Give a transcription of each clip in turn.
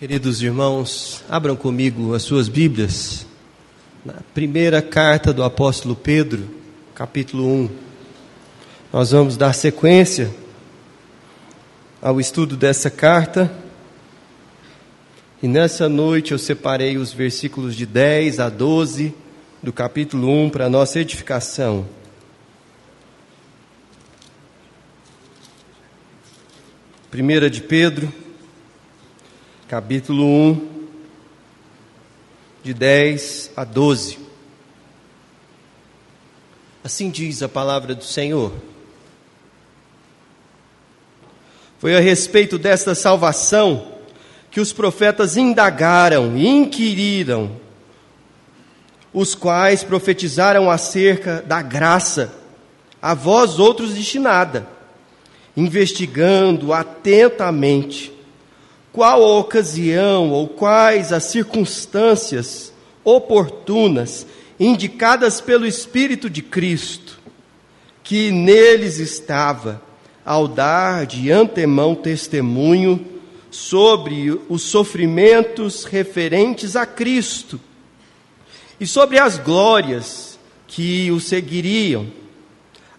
Queridos irmãos, abram comigo as suas Bíblias na primeira carta do apóstolo Pedro, capítulo 1. Nós vamos dar sequência ao estudo dessa carta. E nessa noite eu separei os versículos de 10 a 12 do capítulo 1 para nossa edificação. Primeira de Pedro, capítulo 1, de 10 a 12. Assim diz a palavra do Senhor. Foi a respeito desta salvação que os profetas indagaram inquiriram, os quais profetizaram acerca da graça, a vós outros destinada, investigando atentamente qual a ocasião ou quais as circunstâncias oportunas indicadas pelo Espírito de Cristo, que neles estava, ao dar de antemão testemunho sobre os sofrimentos referentes a Cristo e sobre as glórias que o seguiriam.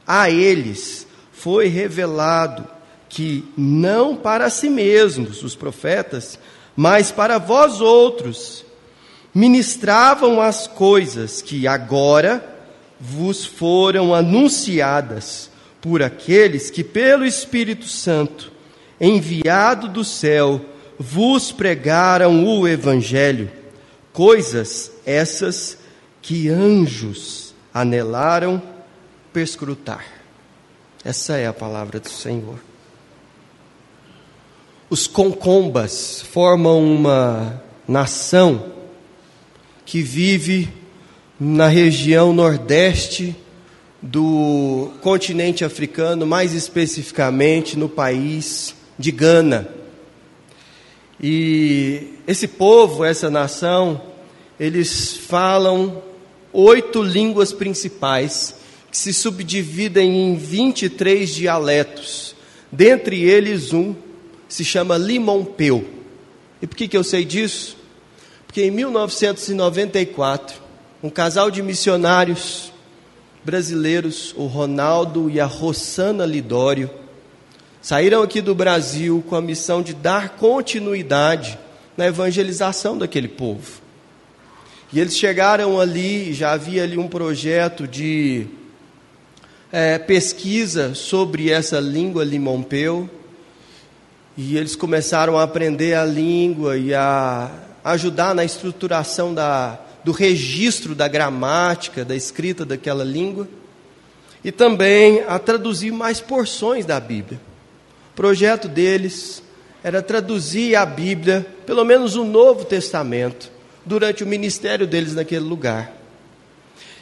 A eles foi revelado que não para si mesmos, os profetas, mas para vós outros, ministravam as coisas que agora vos foram anunciadas por aqueles que, pelo Espírito Santo, enviado do céu, vos pregaram o Evangelho, coisas essas que anjos anelaram perscrutar. Essa é a palavra do Senhor. Os concombas formam uma nação que vive na região nordeste do continente africano, mais especificamente no país de Gana. E esse povo, essa nação, eles falam oito línguas principais, que se subdividem em 23 dialetos, dentre eles um se chama Limompeu. E por que, que eu sei disso? Porque em 1994, um casal de missionários brasileiros, o Ronaldo e a Rossana Lidório, saíram aqui do Brasil com a missão de dar continuidade na evangelização daquele povo. E eles chegaram ali, já havia ali um projeto de é, pesquisa sobre essa língua limompeu, e eles começaram a aprender a língua e a ajudar na estruturação da, do registro da gramática, da escrita daquela língua. E também a traduzir mais porções da Bíblia. O projeto deles era traduzir a Bíblia, pelo menos o Novo Testamento, durante o ministério deles naquele lugar.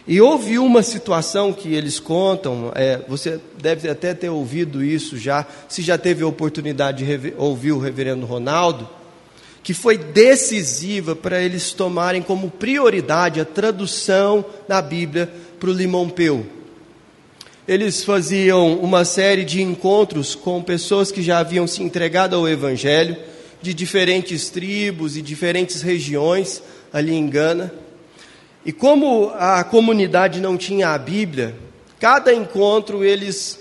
E houve uma situação que eles contam, é, você deve até ter ouvido isso já, se já teve a oportunidade de ouvir o reverendo Ronaldo, que foi decisiva para eles tomarem como prioridade a tradução da Bíblia para o Limompeu. Eles faziam uma série de encontros com pessoas que já haviam se entregado ao Evangelho, de diferentes tribos e diferentes regiões ali em Gana. E como a comunidade não tinha a Bíblia, cada encontro eles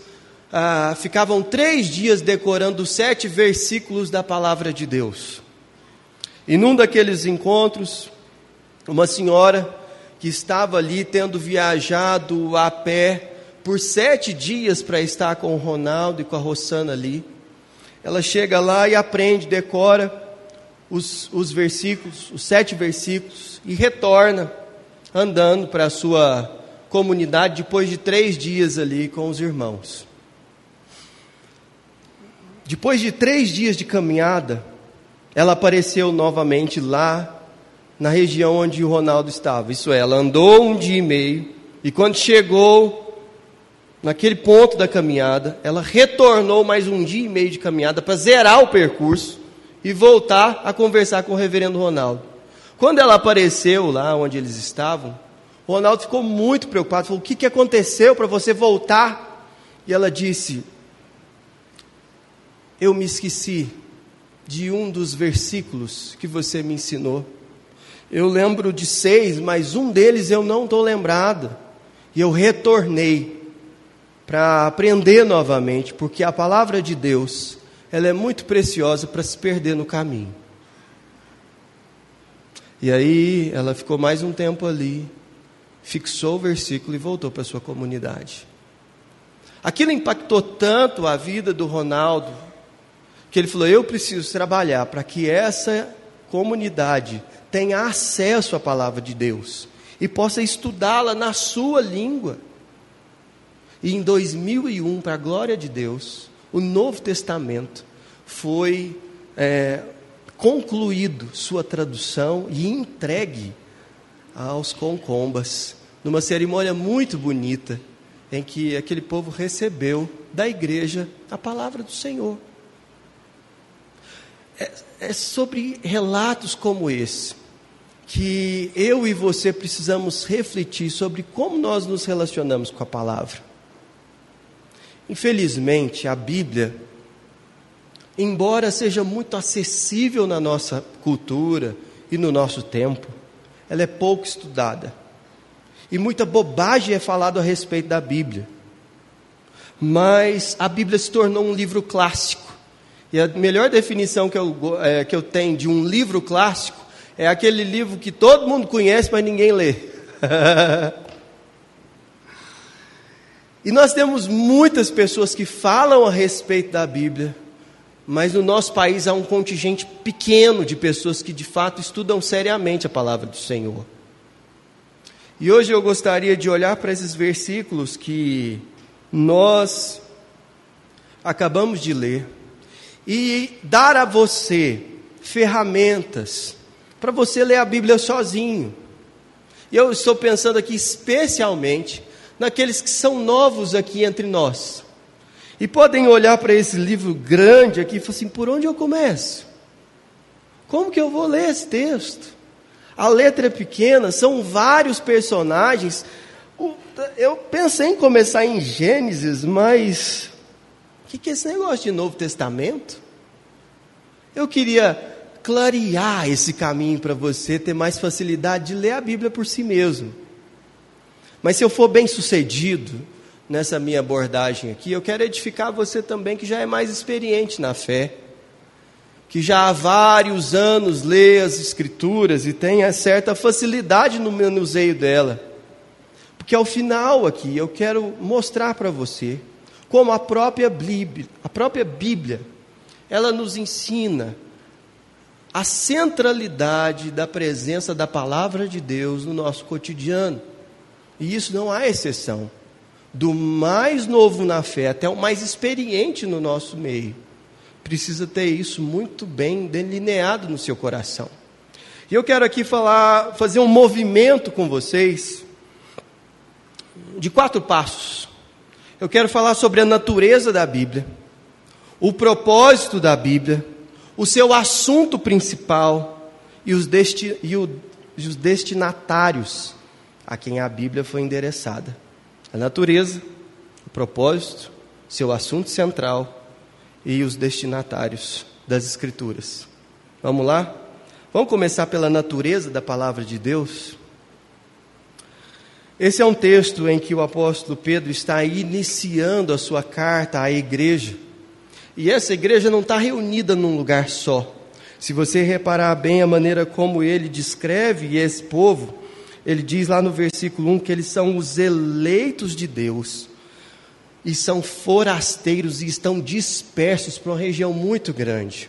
ah, ficavam três dias decorando sete versículos da palavra de Deus. E num daqueles encontros, uma senhora que estava ali tendo viajado a pé por sete dias para estar com o Ronaldo e com a Rossana ali, ela chega lá e aprende, decora os, os versículos, os sete versículos, e retorna andando para a sua comunidade depois de três dias ali com os irmãos. Depois de três dias de caminhada, ela apareceu novamente lá na região onde o Ronaldo estava. Isso é, ela andou um dia e meio e quando chegou naquele ponto da caminhada, ela retornou mais um dia e meio de caminhada para zerar o percurso e voltar a conversar com o reverendo Ronaldo. Quando ela apareceu lá onde eles estavam, Ronaldo ficou muito preocupado. Falou: O que, que aconteceu para você voltar? E ela disse: Eu me esqueci de um dos versículos que você me ensinou. Eu lembro de seis, mas um deles eu não estou lembrado. E eu retornei para aprender novamente, porque a palavra de Deus, ela é muito preciosa para se perder no caminho. E aí ela ficou mais um tempo ali, fixou o versículo e voltou para sua comunidade. Aquilo impactou tanto a vida do Ronaldo, que ele falou: Eu preciso trabalhar para que essa comunidade tenha acesso à palavra de Deus e possa estudá-la na sua língua. E em 2001, para a glória de Deus, o Novo Testamento foi é, concluído sua tradução e entregue aos concombas, numa cerimônia muito bonita, em que aquele povo recebeu da igreja a palavra do Senhor. É, é sobre relatos como esse que eu e você precisamos refletir sobre como nós nos relacionamos com a palavra. Infelizmente, a Bíblia, embora seja muito acessível na nossa cultura e no nosso tempo, ela é pouco estudada. E muita bobagem é falado a respeito da Bíblia. Mas a Bíblia se tornou um livro clássico. E a melhor definição que eu, é, que eu tenho de um livro clássico é aquele livro que todo mundo conhece, mas ninguém lê. e nós temos muitas pessoas que falam a respeito da Bíblia, mas no nosso país há um contingente pequeno de pessoas que de fato estudam seriamente a palavra do Senhor. E hoje eu gostaria de olhar para esses versículos que nós acabamos de ler e dar a você ferramentas para você ler a Bíblia sozinho. E eu estou pensando aqui especialmente naqueles que são novos aqui entre nós. E podem olhar para esse livro grande aqui e falar assim: por onde eu começo? Como que eu vou ler esse texto? A letra é pequena, são vários personagens. Eu pensei em começar em Gênesis, mas o que, que é esse negócio de Novo Testamento? Eu queria clarear esse caminho para você ter mais facilidade de ler a Bíblia por si mesmo. Mas se eu for bem sucedido nessa minha abordagem aqui, eu quero edificar você também que já é mais experiente na fé, que já há vários anos lê as Escrituras e tem certa facilidade no manuseio dela. Porque ao final aqui eu quero mostrar para você como a própria Bíblia, a própria Bíblia, ela nos ensina a centralidade da presença da palavra de Deus no nosso cotidiano. E isso não há exceção. Do mais novo na fé até o mais experiente no nosso meio, precisa ter isso muito bem delineado no seu coração. E eu quero aqui falar, fazer um movimento com vocês de quatro passos. Eu quero falar sobre a natureza da Bíblia, o propósito da Bíblia, o seu assunto principal e os, desti e, o, e os destinatários a quem a Bíblia foi endereçada. A natureza, o propósito, seu assunto central e os destinatários das Escrituras. Vamos lá? Vamos começar pela natureza da palavra de Deus? Esse é um texto em que o apóstolo Pedro está iniciando a sua carta à igreja. E essa igreja não está reunida num lugar só. Se você reparar bem a maneira como ele descreve esse povo, ele diz lá no versículo 1 que eles são os eleitos de Deus e são forasteiros e estão dispersos para uma região muito grande.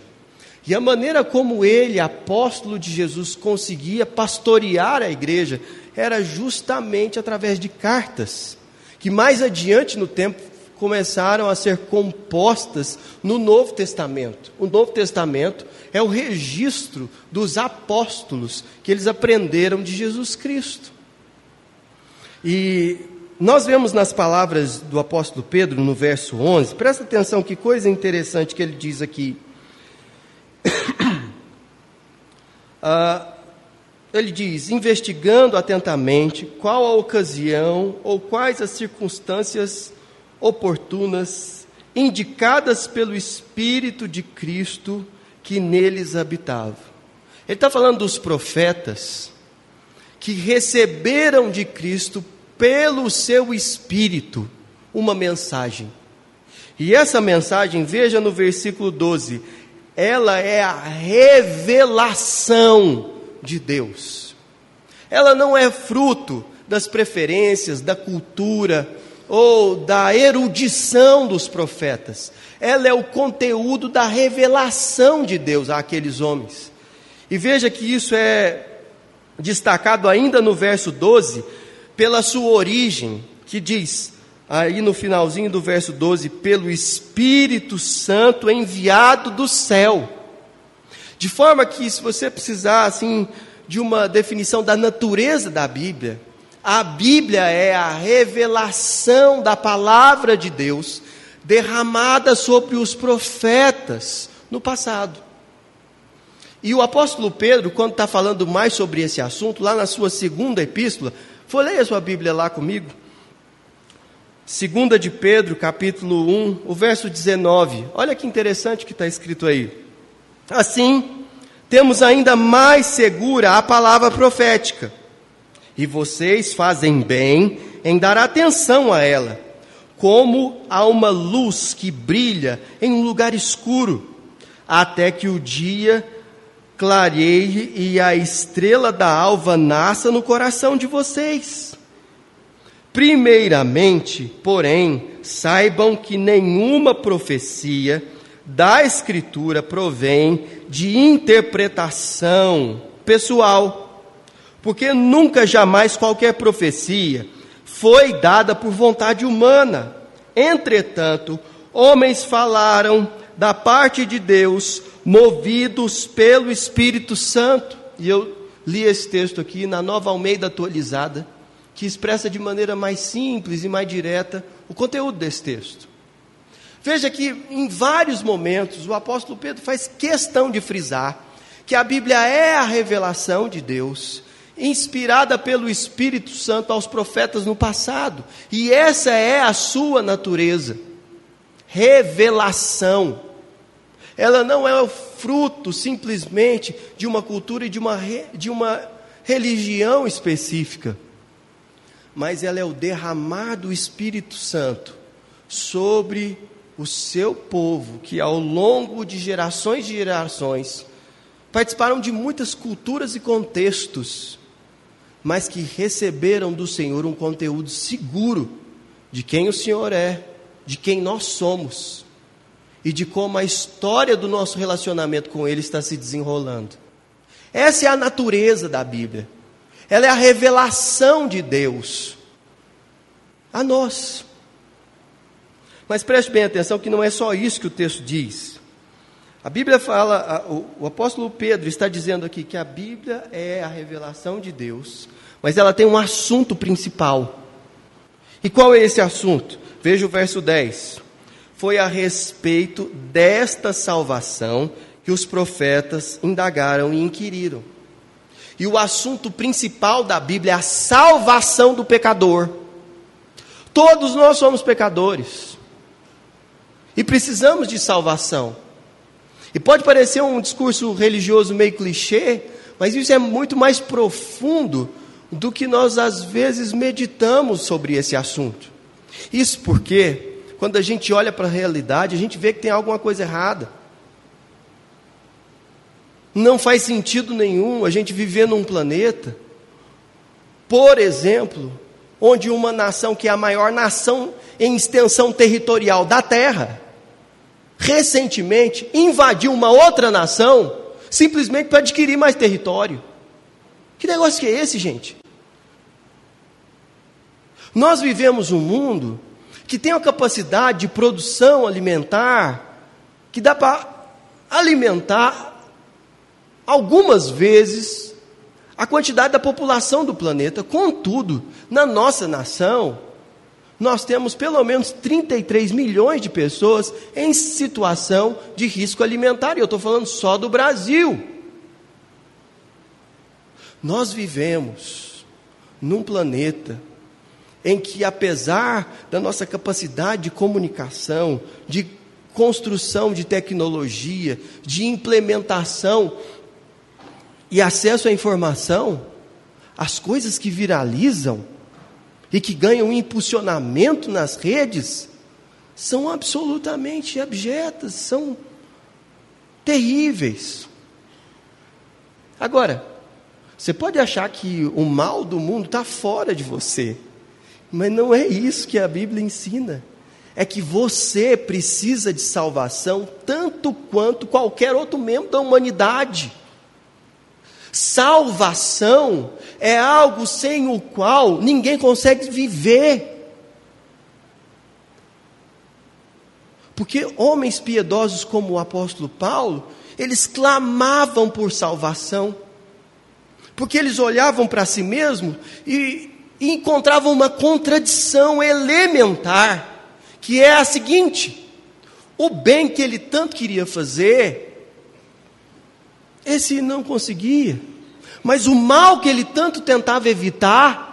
E a maneira como ele, apóstolo de Jesus, conseguia pastorear a igreja era justamente através de cartas, que mais adiante no tempo começaram a ser compostas no Novo Testamento. O Novo Testamento é o registro dos apóstolos que eles aprenderam de Jesus Cristo. E nós vemos nas palavras do apóstolo Pedro, no verso 11, presta atenção que coisa interessante que ele diz aqui. ah, ele diz: investigando atentamente qual a ocasião ou quais as circunstâncias oportunas, indicadas pelo Espírito de Cristo, que neles habitava. Ele está falando dos profetas que receberam de Cristo pelo seu Espírito uma mensagem. E essa mensagem, veja no versículo 12, ela é a revelação de Deus. Ela não é fruto das preferências, da cultura ou da erudição dos profetas. Ela é o conteúdo da revelação de Deus àqueles homens. E veja que isso é destacado ainda no verso 12, pela sua origem, que diz, aí no finalzinho do verso 12, pelo Espírito Santo enviado do céu. De forma que, se você precisar, assim, de uma definição da natureza da Bíblia, a Bíblia é a revelação da palavra de Deus derramada sobre os profetas no passado. E o apóstolo Pedro, quando está falando mais sobre esse assunto, lá na sua segunda epístola, folheia a sua Bíblia lá comigo. Segunda de Pedro, capítulo 1, o verso 19. Olha que interessante que está escrito aí. Assim, temos ainda mais segura a palavra profética. E vocês fazem bem em dar atenção a ela, como a uma luz que brilha em um lugar escuro, até que o dia clareie e a estrela da alva nasça no coração de vocês. Primeiramente, porém, saibam que nenhuma profecia da Escritura provém de interpretação pessoal, porque nunca jamais qualquer profecia foi dada por vontade humana. Entretanto, homens falaram da parte de Deus movidos pelo Espírito Santo. E eu li esse texto aqui na nova Almeida atualizada, que expressa de maneira mais simples e mais direta o conteúdo desse texto. Veja que em vários momentos o apóstolo Pedro faz questão de frisar que a Bíblia é a revelação de Deus, inspirada pelo Espírito Santo aos profetas no passado, e essa é a sua natureza. Revelação. Ela não é o fruto simplesmente de uma cultura e de uma, de uma religião específica, mas ela é o derramar do Espírito Santo sobre o seu povo, que ao longo de gerações e gerações participaram de muitas culturas e contextos, mas que receberam do Senhor um conteúdo seguro de quem o Senhor é, de quem nós somos e de como a história do nosso relacionamento com Ele está se desenrolando. Essa é a natureza da Bíblia. Ela é a revelação de Deus a nós. Mas preste bem atenção que não é só isso que o texto diz. A Bíblia fala, o apóstolo Pedro está dizendo aqui que a Bíblia é a revelação de Deus, mas ela tem um assunto principal. E qual é esse assunto? Veja o verso 10 foi a respeito desta salvação que os profetas indagaram e inquiriram. E o assunto principal da Bíblia é a salvação do pecador. Todos nós somos pecadores. E precisamos de salvação. E pode parecer um discurso religioso meio clichê, mas isso é muito mais profundo do que nós às vezes meditamos sobre esse assunto. Isso porque quando a gente olha para a realidade, a gente vê que tem alguma coisa errada. Não faz sentido nenhum a gente viver num planeta, por exemplo, onde uma nação que é a maior nação em extensão territorial da Terra, recentemente invadiu uma outra nação simplesmente para adquirir mais território. Que negócio que é esse, gente? Nós vivemos um mundo que tem a capacidade de produção alimentar, que dá para alimentar algumas vezes a quantidade da população do planeta. Contudo, na nossa nação, nós temos pelo menos 33 milhões de pessoas em situação de risco alimentar, e eu estou falando só do Brasil. Nós vivemos num planeta em que, apesar da nossa capacidade de comunicação, de construção de tecnologia, de implementação e acesso à informação, as coisas que viralizam e que ganham impulsionamento nas redes são absolutamente abjetas, são terríveis. Agora, você pode achar que o mal do mundo está fora de você, mas não é isso que a Bíblia ensina. É que você precisa de salvação tanto quanto qualquer outro membro da humanidade. Salvação é algo sem o qual ninguém consegue viver. Porque homens piedosos como o apóstolo Paulo, eles clamavam por salvação. Porque eles olhavam para si mesmos e, e encontravam uma contradição elementar, que é a seguinte: o bem que ele tanto queria fazer, esse não conseguia. Mas o mal que ele tanto tentava evitar,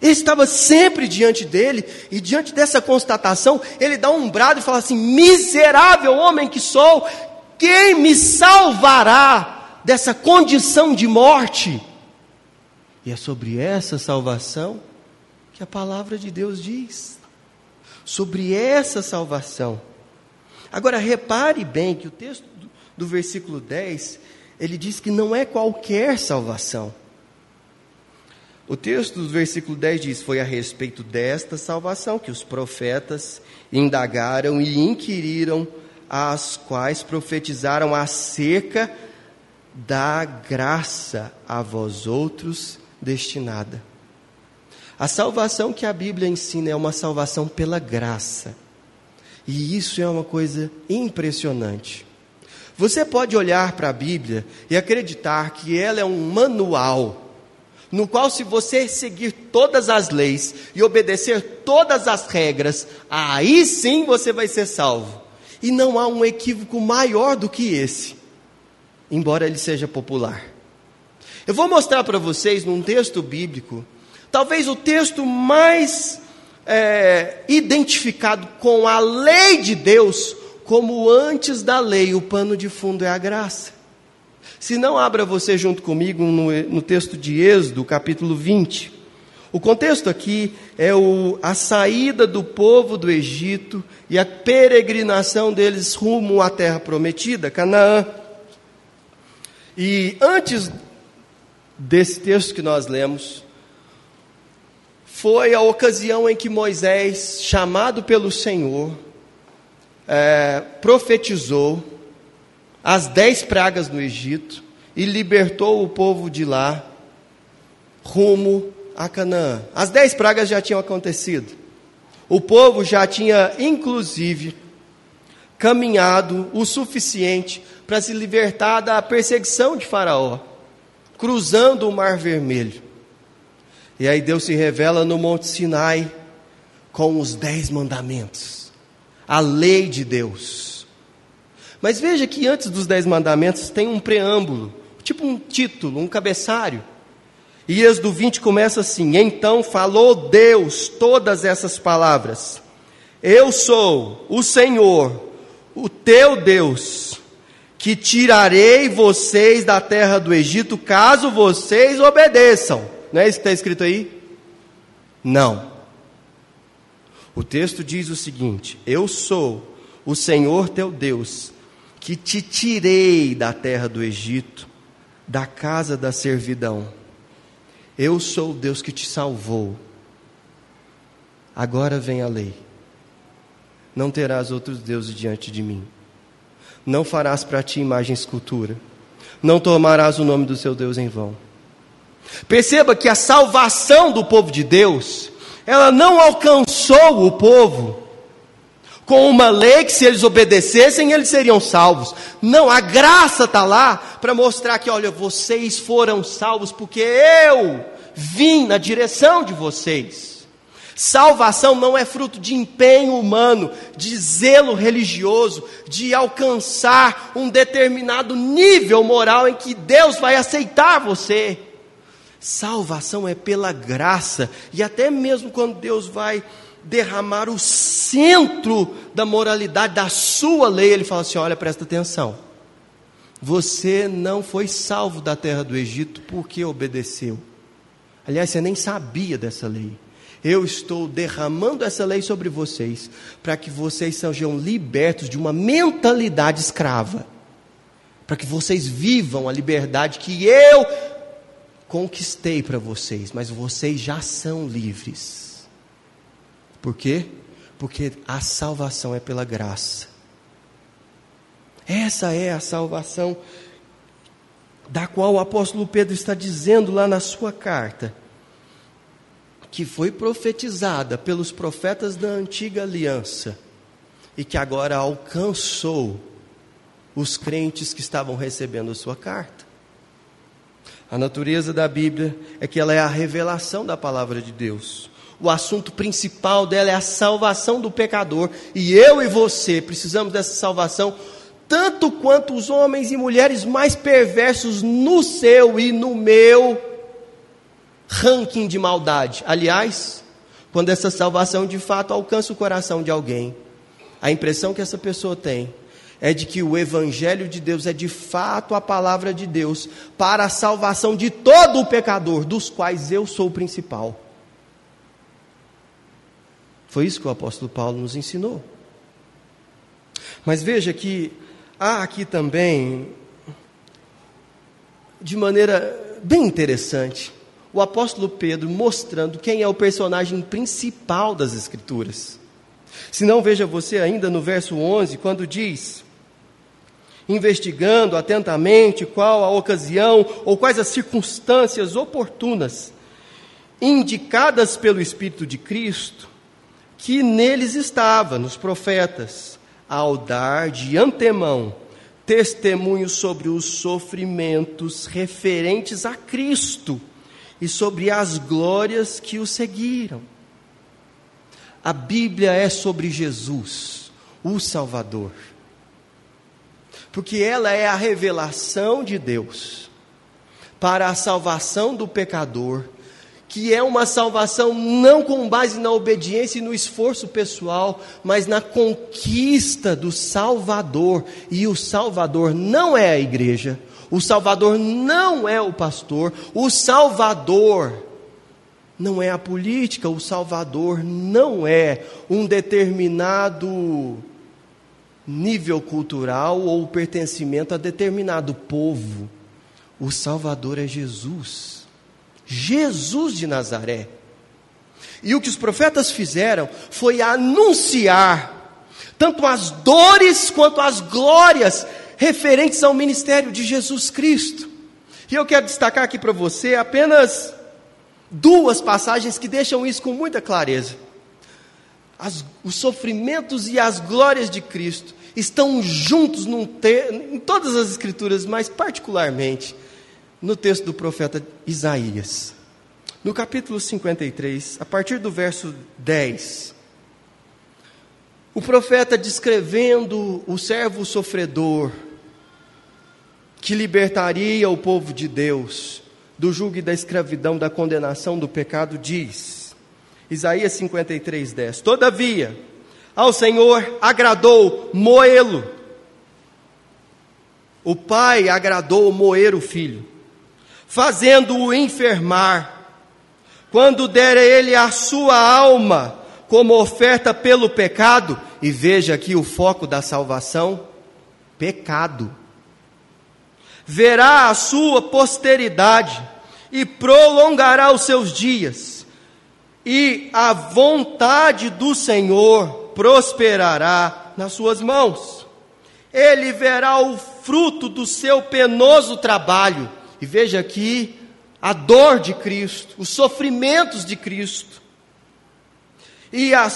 estava sempre diante dele, e diante dessa constatação, ele dá um brado e fala assim: Miserável homem que sou, quem me salvará dessa condição de morte? E é sobre essa salvação que a palavra de Deus diz. Sobre essa salvação. Agora, repare bem que o texto do versículo 10, ele diz que não é qualquer salvação. O texto do versículo 10 diz: Foi a respeito desta salvação que os profetas indagaram e inquiriram, as quais profetizaram acerca da graça a vós outros destinada. A salvação que a Bíblia ensina é uma salvação pela graça. E isso é uma coisa impressionante. Você pode olhar para a Bíblia e acreditar que ela é um manual, no qual, se você seguir todas as leis e obedecer todas as regras, aí sim você vai ser salvo. E não há um equívoco maior do que esse, embora ele seja popular. Eu vou mostrar para vocês num texto bíblico, talvez o texto mais é, identificado com a lei de Deus como antes da lei, o pano de fundo é a graça. Se não, abra você junto comigo no, no texto de Êxodo, capítulo 20. O contexto aqui é o, a saída do povo do Egito e a peregrinação deles rumo à terra prometida, Canaã. E antes desse texto que nós lemos, foi a ocasião em que Moisés, chamado pelo Senhor, é, profetizou as dez pragas no Egito e libertou o povo de lá rumo a Canaã. As dez pragas já tinham acontecido. O povo já tinha, inclusive, caminhado o suficiente para se libertar da perseguição de Faraó, cruzando o Mar Vermelho. E aí Deus se revela no Monte Sinai com os dez mandamentos a lei de Deus. Mas veja que antes dos Dez Mandamentos tem um preâmbulo, tipo um título, um cabeçário. E Êxodo 20 começa assim: Então falou Deus todas essas palavras: Eu sou o Senhor, o teu Deus, que tirarei vocês da terra do Egito, caso vocês obedeçam. Não é isso que está escrito aí? Não. O texto diz o seguinte: Eu sou o Senhor teu Deus, que te tirei da terra do Egito, da casa da servidão. Eu sou o Deus que te salvou. Agora vem a lei. Não terás outros deuses diante de mim. Não farás para ti imagem escultura. Não tomarás o nome do seu Deus em vão. Perceba que a salvação do povo de Deus ela não alcançou o povo com uma lei que, se eles obedecessem, eles seriam salvos. Não, a graça está lá para mostrar que, olha, vocês foram salvos porque eu vim na direção de vocês. Salvação não é fruto de empenho humano, de zelo religioso, de alcançar um determinado nível moral em que Deus vai aceitar você. Salvação é pela graça, e até mesmo quando Deus vai derramar o centro da moralidade da sua lei, ele fala assim: olha, presta atenção. Você não foi salvo da terra do Egito porque obedeceu. Aliás, você nem sabia dessa lei. Eu estou derramando essa lei sobre vocês, para que vocês sejam libertos de uma mentalidade escrava, para que vocês vivam a liberdade que eu conquistei para vocês, mas vocês já são livres. Por quê? Porque a salvação é pela graça. Essa é a salvação da qual o apóstolo Pedro está dizendo lá na sua carta que foi profetizada pelos profetas da antiga aliança e que agora alcançou os crentes que estavam recebendo a sua carta. A natureza da Bíblia é que ela é a revelação da palavra de Deus. O assunto principal dela é a salvação do pecador, e eu e você precisamos dessa salvação tanto quanto os homens e mulheres mais perversos no seu e no meu ranking de maldade. Aliás, quando essa salvação de fato alcança o coração de alguém, a impressão que essa pessoa tem é de que o Evangelho de Deus é de fato a palavra de Deus para a salvação de todo o pecador, dos quais eu sou o principal. Foi isso que o apóstolo Paulo nos ensinou. Mas veja que há aqui também, de maneira bem interessante, o apóstolo Pedro mostrando quem é o personagem principal das Escrituras. Se não, veja você ainda no verso 11, quando diz: investigando atentamente qual a ocasião ou quais as circunstâncias oportunas indicadas pelo Espírito de Cristo, que neles estava, nos profetas, ao dar de antemão testemunho sobre os sofrimentos referentes a Cristo e sobre as glórias que o seguiram. A Bíblia é sobre Jesus, o Salvador, porque ela é a revelação de Deus para a salvação do pecador, que é uma salvação não com base na obediência e no esforço pessoal, mas na conquista do Salvador, e o Salvador não é a igreja, o Salvador não é o pastor, o Salvador não é a política, o Salvador não é um determinado nível cultural ou pertencimento a determinado povo. O Salvador é Jesus, Jesus de Nazaré. E o que os profetas fizeram foi anunciar tanto as dores quanto as glórias referentes ao ministério de Jesus Cristo. E eu quero destacar aqui para você apenas duas passagens que deixam isso com muita clareza. As, os sofrimentos e as glórias de Cristo estão juntos te, em todas as Escrituras, mas particularmente no texto do profeta Isaías. No capítulo 53, a partir do verso 10, o profeta descrevendo o servo sofredor, que libertaria o povo de Deus do jugo e da escravidão, da condenação do pecado, diz, Isaías 53, 10: Todavia, ao Senhor agradou moê-lo. O pai agradou moer o filho, fazendo-o enfermar. Quando der a ele a sua alma como oferta pelo pecado, e veja aqui o foco da salvação: pecado verá a sua posteridade e prolongará os seus dias, e a vontade do Senhor prosperará nas suas mãos. Ele verá o fruto do seu penoso trabalho, e veja aqui a dor de Cristo, os sofrimentos de Cristo, e a,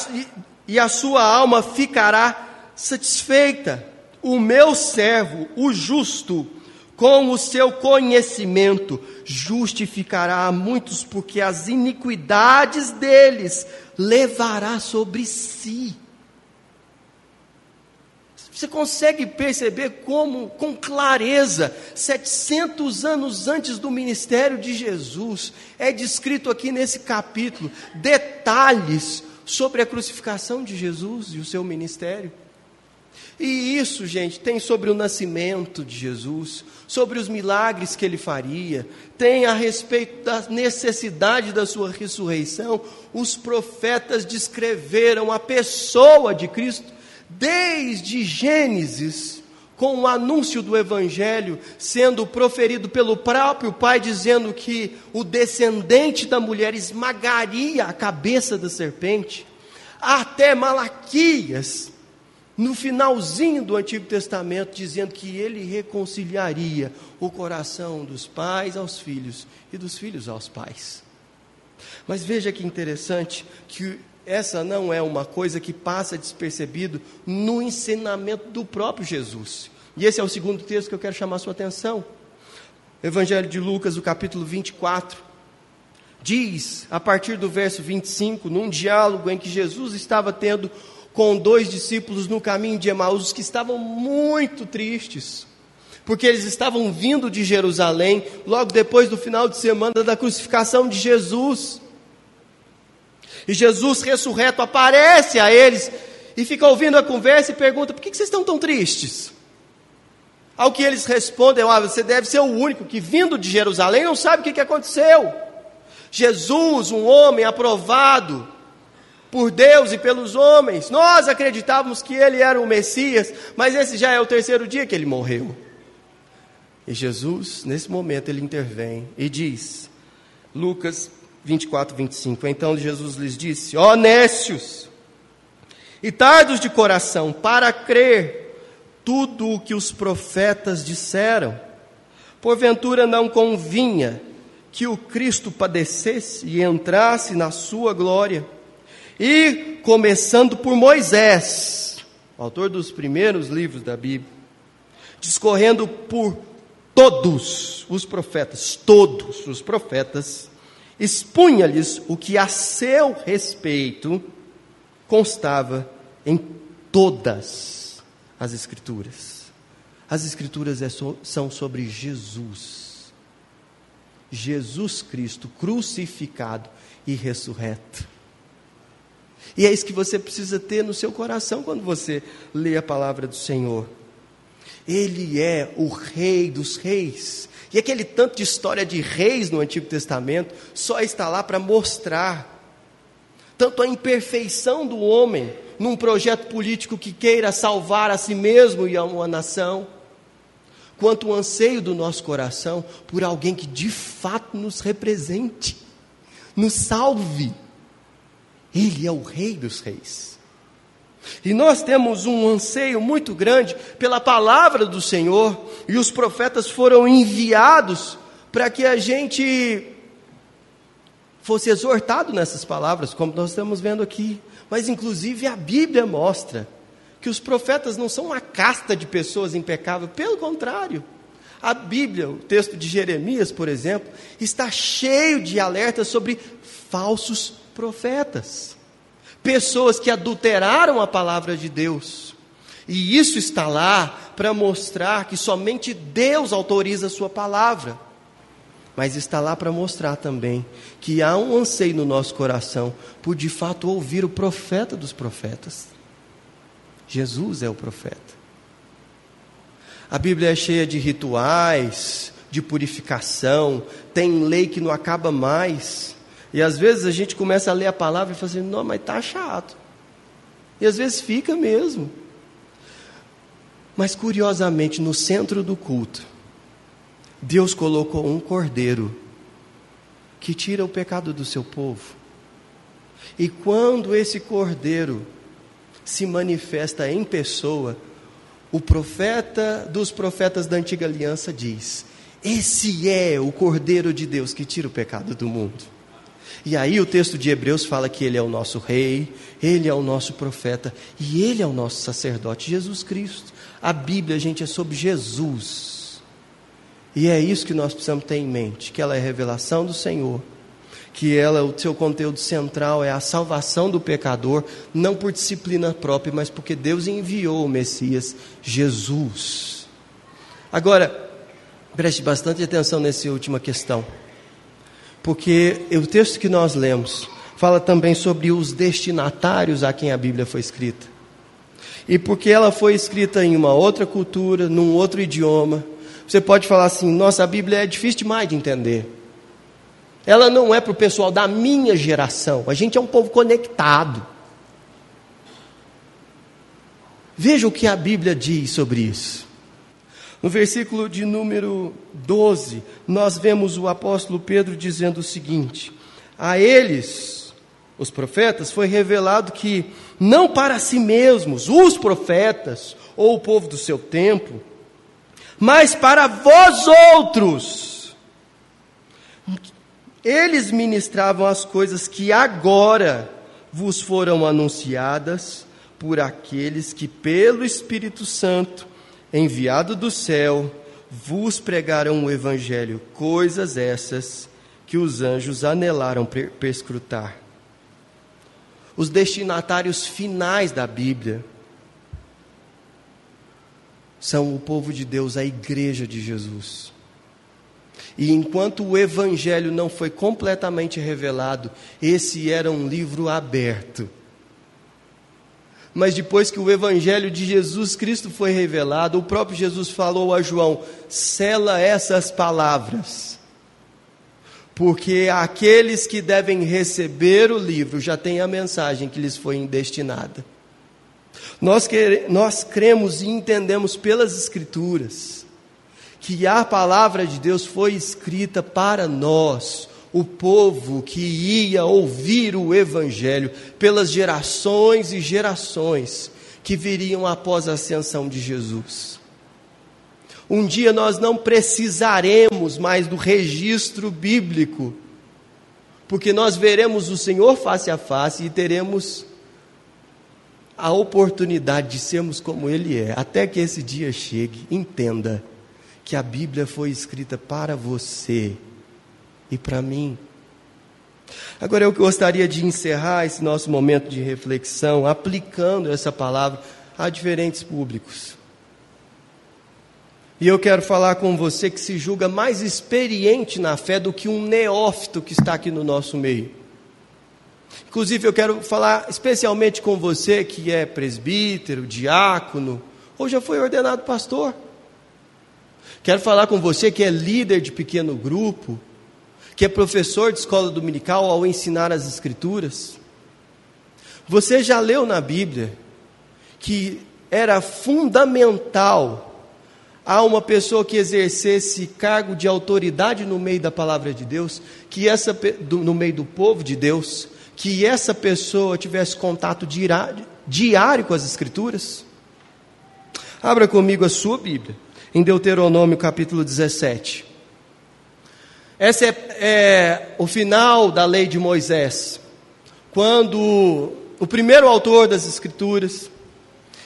e a sua alma ficará satisfeita. O meu servo, o justo, com o seu conhecimento justificará a muitos, porque as iniquidades deles levará sobre si. Você consegue perceber como, com clareza, 700 anos antes do ministério de Jesus, é descrito aqui nesse capítulo detalhes sobre a crucificação de Jesus e o seu ministério. E isso, gente, tem sobre o nascimento de Jesus, sobre os milagres que ele faria, tem a respeito da necessidade da sua ressurreição. Os profetas descreveram a pessoa de Cristo desde Gênesis, com o anúncio do Evangelho sendo proferido pelo próprio Pai, dizendo que o descendente da mulher esmagaria a cabeça da serpente, até Malaquias no finalzinho do Antigo Testamento, dizendo que ele reconciliaria o coração dos pais aos filhos e dos filhos aos pais. Mas veja que interessante que essa não é uma coisa que passa despercebido no ensinamento do próprio Jesus. E esse é o segundo texto que eu quero chamar a sua atenção. Evangelho de Lucas, o capítulo 24, diz, a partir do verso 25, num diálogo em que Jesus estava tendo com dois discípulos no caminho de Emaús que estavam muito tristes, porque eles estavam vindo de Jerusalém logo depois do final de semana da crucificação de Jesus. E Jesus ressurreto aparece a eles e fica ouvindo a conversa e pergunta: por que vocês estão tão tristes? Ao que eles respondem: ah, você deve ser o único que, vindo de Jerusalém, não sabe o que aconteceu. Jesus, um homem aprovado, por Deus e pelos homens. Nós acreditávamos que ele era o Messias, mas esse já é o terceiro dia que ele morreu. E Jesus, nesse momento, ele intervém e diz, Lucas 24, 25: Então Jesus lhes disse: Ó nécios e tardos de coração, para crer tudo o que os profetas disseram, porventura não convinha que o Cristo padecesse e entrasse na sua glória. E começando por Moisés, autor dos primeiros livros da Bíblia, discorrendo por todos os profetas, todos os profetas, expunha-lhes o que a seu respeito constava em todas as Escrituras. As Escrituras é so, são sobre Jesus, Jesus Cristo crucificado e ressurreto. E é isso que você precisa ter no seu coração quando você lê a palavra do Senhor. Ele é o Rei dos Reis. E aquele tanto de história de reis no Antigo Testamento só está lá para mostrar tanto a imperfeição do homem num projeto político que queira salvar a si mesmo e a uma nação, quanto o anseio do nosso coração por alguém que de fato nos represente, nos salve ele é o Rei dos Reis. E nós temos um anseio muito grande pela palavra do Senhor, e os profetas foram enviados para que a gente fosse exortado nessas palavras, como nós estamos vendo aqui. Mas, inclusive, a Bíblia mostra que os profetas não são uma casta de pessoas impecáveis, pelo contrário. A Bíblia, o texto de Jeremias, por exemplo, está cheio de alertas sobre falsos profetas, pessoas que adulteraram a palavra de Deus. E isso está lá para mostrar que somente Deus autoriza a sua palavra. Mas está lá para mostrar também que há um anseio no nosso coração por de fato ouvir o profeta dos profetas. Jesus é o profeta. A Bíblia é cheia de rituais, de purificação, tem lei que não acaba mais. E às vezes a gente começa a ler a palavra e fala assim, não, mas está chato. E às vezes fica mesmo. Mas curiosamente, no centro do culto, Deus colocou um cordeiro que tira o pecado do seu povo. E quando esse cordeiro se manifesta em pessoa, o profeta dos profetas da antiga aliança diz: Esse é o cordeiro de Deus que tira o pecado do mundo. E aí o texto de Hebreus fala que ele é o nosso rei, ele é o nosso profeta e ele é o nosso sacerdote, Jesus Cristo. A Bíblia, gente, é sobre Jesus. E é isso que nós precisamos ter em mente, que ela é revelação do Senhor, que ela, o seu conteúdo central é a salvação do pecador, não por disciplina própria, mas porque Deus enviou o Messias, Jesus. Agora, preste bastante atenção nessa última questão porque o texto que nós lemos fala também sobre os destinatários a quem a Bíblia foi escrita. E porque ela foi escrita em uma outra cultura, num outro idioma, você pode falar assim: nossa, a Bíblia é difícil demais de entender. Ela não é para o pessoal da minha geração. A gente é um povo conectado. Veja o que a Bíblia diz sobre isso. No versículo de número 12, nós vemos o apóstolo Pedro dizendo o seguinte: A eles, os profetas, foi revelado que não para si mesmos, os profetas ou o povo do seu tempo, mas para vós outros. Eles ministravam as coisas que agora vos foram anunciadas por aqueles que, pelo Espírito Santo, enviado do céu, vos pregaram o Evangelho, coisas essas que os anjos anelaram perscrutar. Os destinatários finais da Bíblia são o povo de Deus, a igreja de Jesus. E enquanto o Evangelho não foi completamente revelado, esse era um livro aberto mas depois que o Evangelho de Jesus Cristo foi revelado, o próprio Jesus falou a João: sela essas palavras, porque aqueles que devem receber o livro já têm a mensagem que lhes foi destinada. Nós, nós cremos e entendemos pelas Escrituras que a palavra de Deus foi escrita para nós, o povo que ia ouvir o Evangelho pelas gerações e gerações que viriam após a ascensão de Jesus. Um dia nós não precisaremos mais do registro bíblico, porque nós veremos o Senhor face a face e teremos a oportunidade de sermos como Ele é, até que esse dia chegue. Entenda que a Bíblia foi escrita para você e para mim. Agora eu gostaria de encerrar esse nosso momento de reflexão aplicando essa palavra a diferentes públicos. E eu quero falar com você que se julga mais experiente na fé do que um neófito que está aqui no nosso meio. Inclusive, eu quero falar especialmente com você que é presbítero, diácono, ou já foi ordenado pastor. Quero falar com você que é líder de pequeno grupo, que é professor de escola dominical ao ensinar as Escrituras? Você já leu na Bíblia que era fundamental a uma pessoa que exercesse cargo de autoridade no meio da palavra de Deus, que essa no meio do povo de Deus, que essa pessoa tivesse contato diário com as Escrituras? Abra comigo a sua Bíblia, em Deuteronômio capítulo 17. Esse é, é o final da lei de Moisés, quando o primeiro autor das Escrituras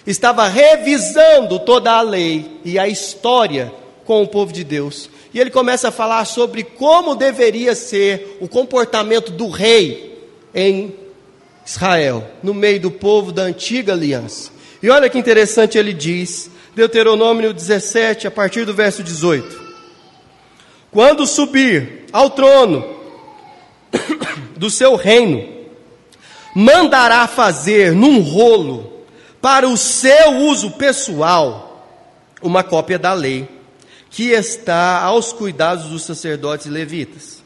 estava revisando toda a lei e a história com o povo de Deus. E ele começa a falar sobre como deveria ser o comportamento do rei em Israel, no meio do povo da antiga aliança. E olha que interessante ele diz, Deuteronômio 17, a partir do verso 18. Quando subir ao trono do seu reino, mandará fazer num rolo, para o seu uso pessoal, uma cópia da lei, que está aos cuidados dos sacerdotes levitas.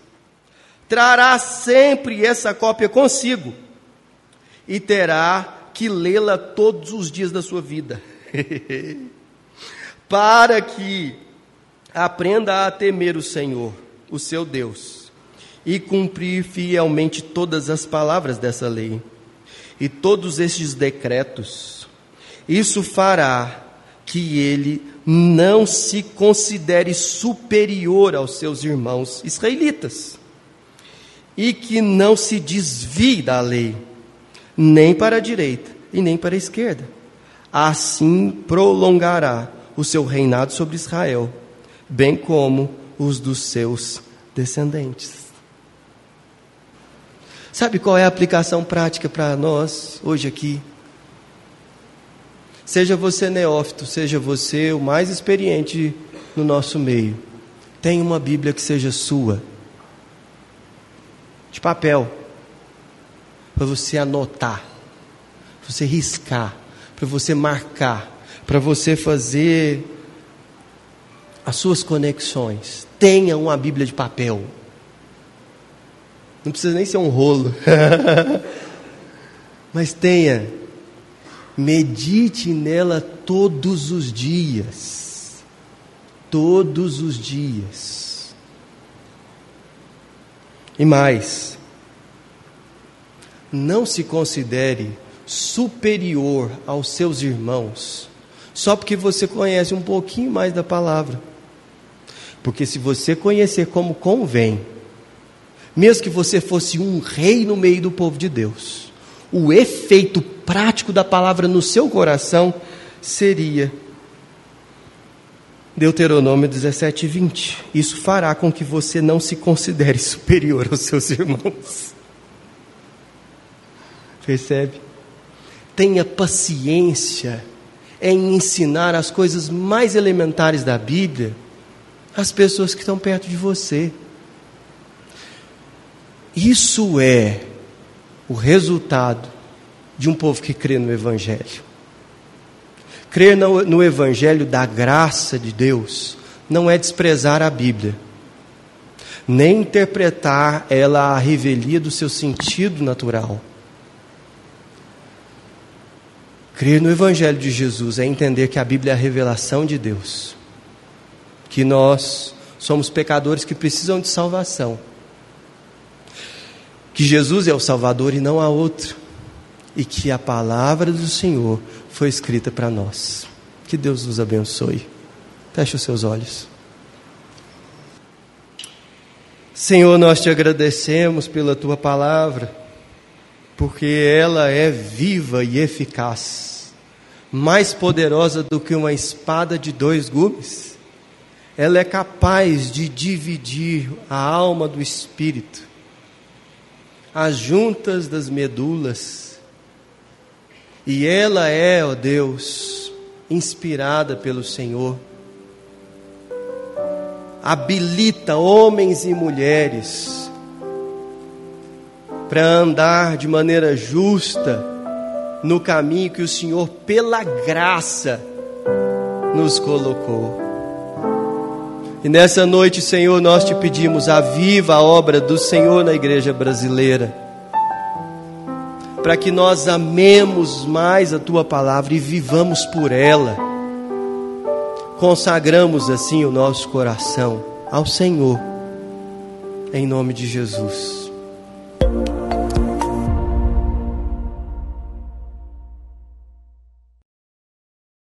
Trará sempre essa cópia consigo, e terá que lê-la todos os dias da sua vida, para que Aprenda a temer o Senhor, o seu Deus, e cumprir fielmente todas as palavras dessa lei e todos estes decretos. Isso fará que ele não se considere superior aos seus irmãos israelitas e que não se desvie da lei, nem para a direita e nem para a esquerda. Assim prolongará o seu reinado sobre Israel bem como os dos seus descendentes. Sabe qual é a aplicação prática para nós hoje aqui? Seja você neófito, seja você o mais experiente no nosso meio, tenha uma Bíblia que seja sua, de papel. para você anotar, para você riscar, para você marcar, para você fazer as suas conexões. Tenha uma Bíblia de papel. Não precisa nem ser um rolo. Mas tenha. Medite nela todos os dias. Todos os dias. E mais, não se considere superior aos seus irmãos só porque você conhece um pouquinho mais da palavra. Porque se você conhecer como convém, mesmo que você fosse um rei no meio do povo de Deus, o efeito prático da palavra no seu coração seria Deuteronômio 17, 20. Isso fará com que você não se considere superior aos seus irmãos. Percebe? Tenha paciência em ensinar as coisas mais elementares da Bíblia às pessoas que estão perto de você. Isso é o resultado de um povo que crê no Evangelho. Crer no, no Evangelho da graça de Deus não é desprezar a Bíblia, nem interpretar ela à revelia do seu sentido natural. Crer no Evangelho de Jesus é entender que a Bíblia é a revelação de Deus, que nós somos pecadores que precisam de salvação que Jesus é o Salvador e não há outro, e que a palavra do Senhor foi escrita para nós. Que Deus nos abençoe. Feche os seus olhos. Senhor, nós te agradecemos pela tua palavra, porque ela é viva e eficaz, mais poderosa do que uma espada de dois gumes. Ela é capaz de dividir a alma do espírito as juntas das medulas. E ela é, ó Deus, inspirada pelo Senhor. Habilita homens e mulheres para andar de maneira justa no caminho que o Senhor, pela graça, nos colocou. E nessa noite, Senhor, nós te pedimos, aviva a obra do Senhor na igreja brasileira, para que nós amemos mais a tua palavra e vivamos por ela. Consagramos assim o nosso coração ao Senhor, em nome de Jesus.